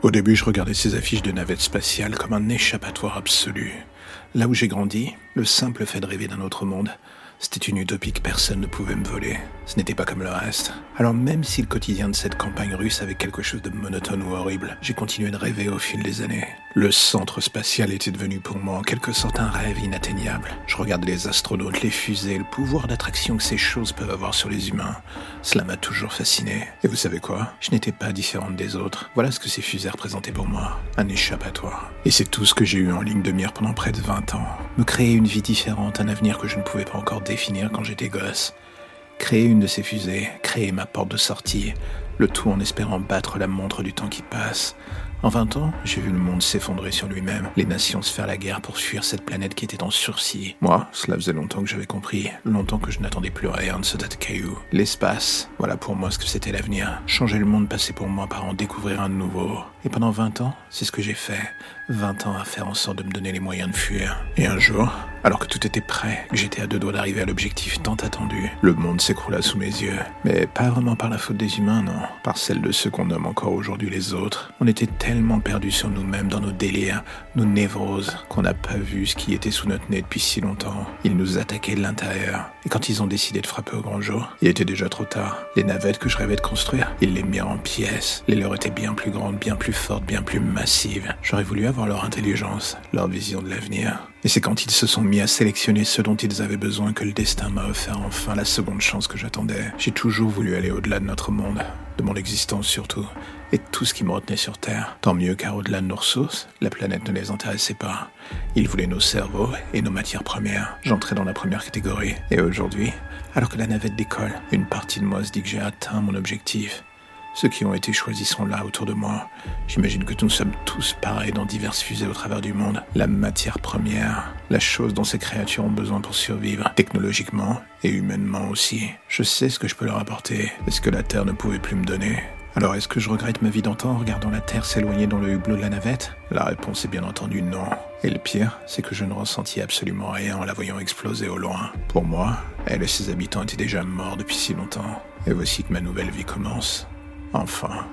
Au début, je regardais ces affiches de navettes spatiales comme un échappatoire absolu. Là où j'ai grandi, le simple fait de rêver d'un autre monde, c'était une utopie que personne ne pouvait me voler. Ce n'était pas comme le reste. Alors même si le quotidien de cette campagne russe avait quelque chose de monotone ou horrible, j'ai continué de rêver au fil des années. Le centre spatial était devenu pour moi en quelque sorte un rêve inatteignable. Je regardais les astronautes, les fusées, le pouvoir d'attraction que ces choses peuvent avoir sur les humains. Cela m'a toujours fasciné. Et vous savez quoi? Je n'étais pas différente des autres. Voilà ce que ces fusées représentaient pour moi. Un échappatoire. Et c'est tout ce que j'ai eu en ligne de mire pendant près de 20 Me créer une vie différente, un avenir que je ne pouvais pas encore définir quand j'étais gosse. Créer une de ces fusées, créer ma porte de sortie, le tout en espérant battre la montre du temps qui passe. En 20 ans, j'ai vu le monde s'effondrer sur lui-même, les nations se faire la guerre pour fuir cette planète qui était en sursis. Moi, cela faisait longtemps que j'avais compris, longtemps que je n'attendais plus rien de ce tas. L'espace, voilà pour moi ce que c'était l'avenir. Changer le monde passait pour moi par en découvrir un nouveau. Et pendant 20 ans, c'est ce que j'ai fait. 20 ans à faire en sorte de me donner les moyens de fuir. Et un jour, alors que tout était prêt, que j'étais à deux doigts d'arriver à l'objectif tant attendu, le monde s'écroula sous mes yeux. Mais pas vraiment par la faute des humains, non. Par celle de ceux qu'on nomme encore aujourd'hui les autres. On était tellement perdus sur nous-mêmes, dans nos délires, nos névroses, qu'on n'a pas vu ce qui était sous notre nez depuis si longtemps. Ils nous attaquaient de l'intérieur. Et quand ils ont décidé de frapper au grand jour, il était déjà trop tard. Les navettes que je rêvais de construire, ils les mirent en pièces. Les leurs étaient bien plus grandes, bien plus fortes, bien plus massives. J'aurais voulu avoir leur intelligence, leur vision de l'avenir. Et c'est quand ils se sont mis à sélectionner ce dont ils avaient besoin que le destin m'a offert enfin la seconde chance que j'attendais. J'ai toujours voulu aller au-delà de notre monde, de mon existence surtout, et de tout ce qui me retenait sur Terre. Tant mieux car au-delà de nos ressources, la planète ne les intéressait pas. Ils voulaient nos cerveaux et nos matières premières. J'entrais dans la première catégorie. Et aujourd'hui, alors que la navette décolle, une partie de moi se dit que j'ai atteint mon objectif. Ceux qui ont été choisis sont là autour de moi. J'imagine que nous sommes tous pareils dans diverses fusées au travers du monde. La matière première, la chose dont ces créatures ont besoin pour survivre, technologiquement et humainement aussi. Je sais ce que je peux leur apporter, ce que la Terre ne pouvait plus me donner. Alors est-ce que je regrette ma vie d'antan en regardant la Terre s'éloigner dans le hublot de la navette? La réponse est bien entendu non. Et le pire, c'est que je ne ressentis absolument rien en la voyant exploser au loin. Pour moi, elle et ses habitants étaient déjà morts depuis si longtemps. Et voici que ma nouvelle vie commence. Enfin.